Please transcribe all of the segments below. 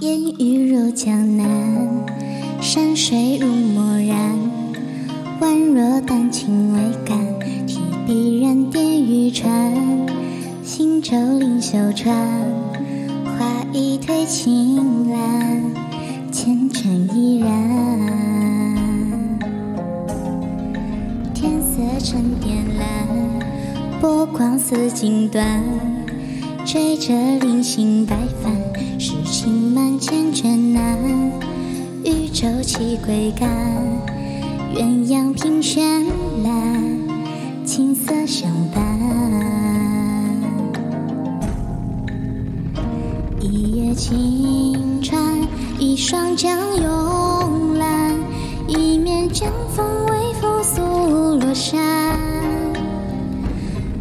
烟雨入江南，山水如墨染，宛若丹青未干，提笔然点玉川，行舟临秀川，画一推青蓝，前尘依然。天色沉靛蓝，波光似锦缎，追着零星白帆，诗情千卷难，渔舟起归干，鸳鸯凭舷栏，琴瑟相伴。一叶轻船，一双桨慵懒，一面江风微拂素罗衫。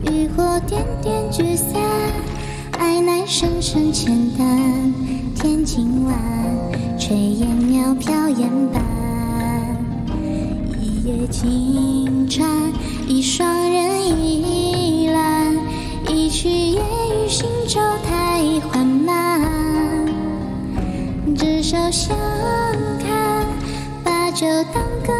渔火点点聚散，爱乃深深浅淡。天近晚，炊烟袅飘烟斑。一叶轻船，一双人倚栏，一曲夜雨行舟太缓慢。执手相看，把酒当歌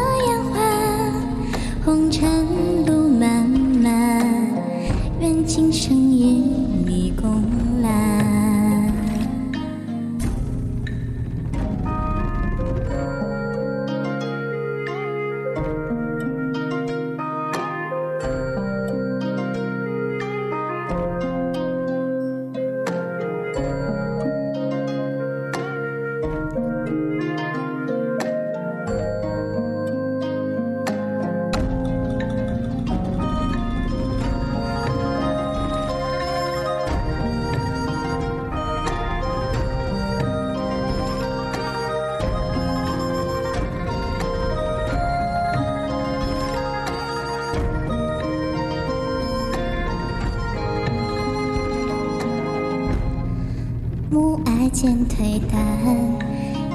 渐褪淡，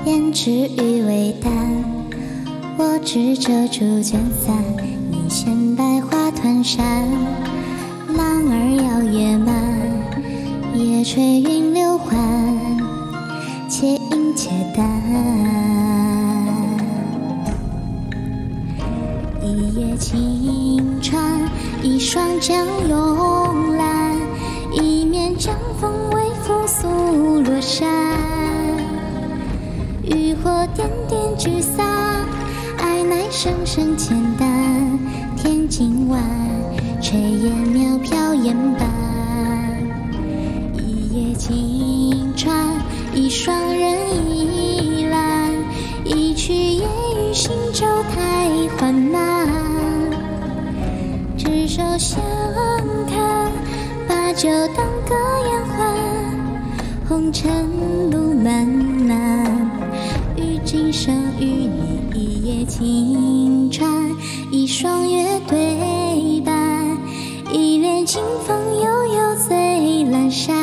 胭脂余味淡。我执折竹卷伞，你衔百花团扇。浪儿摇曳满，夜吹云流缓，且饮且淡。一叶轻船，一双桨慵懒，一面江风山。渔火点点聚散，爱乃深深浅淡。天尽晚，炊烟渺飘烟斑。一叶轻船，一双人倚栏，一曲夜雨行舟太缓慢。执手相看，把酒当歌言欢，红尘路漫漫，与今生与你一叶轻船，一双月对半，一帘清风悠悠醉阑珊，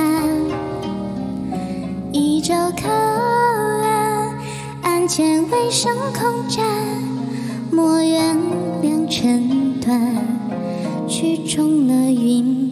一舟靠岸，岸前微声空盏，莫怨良辰短，曲终了云。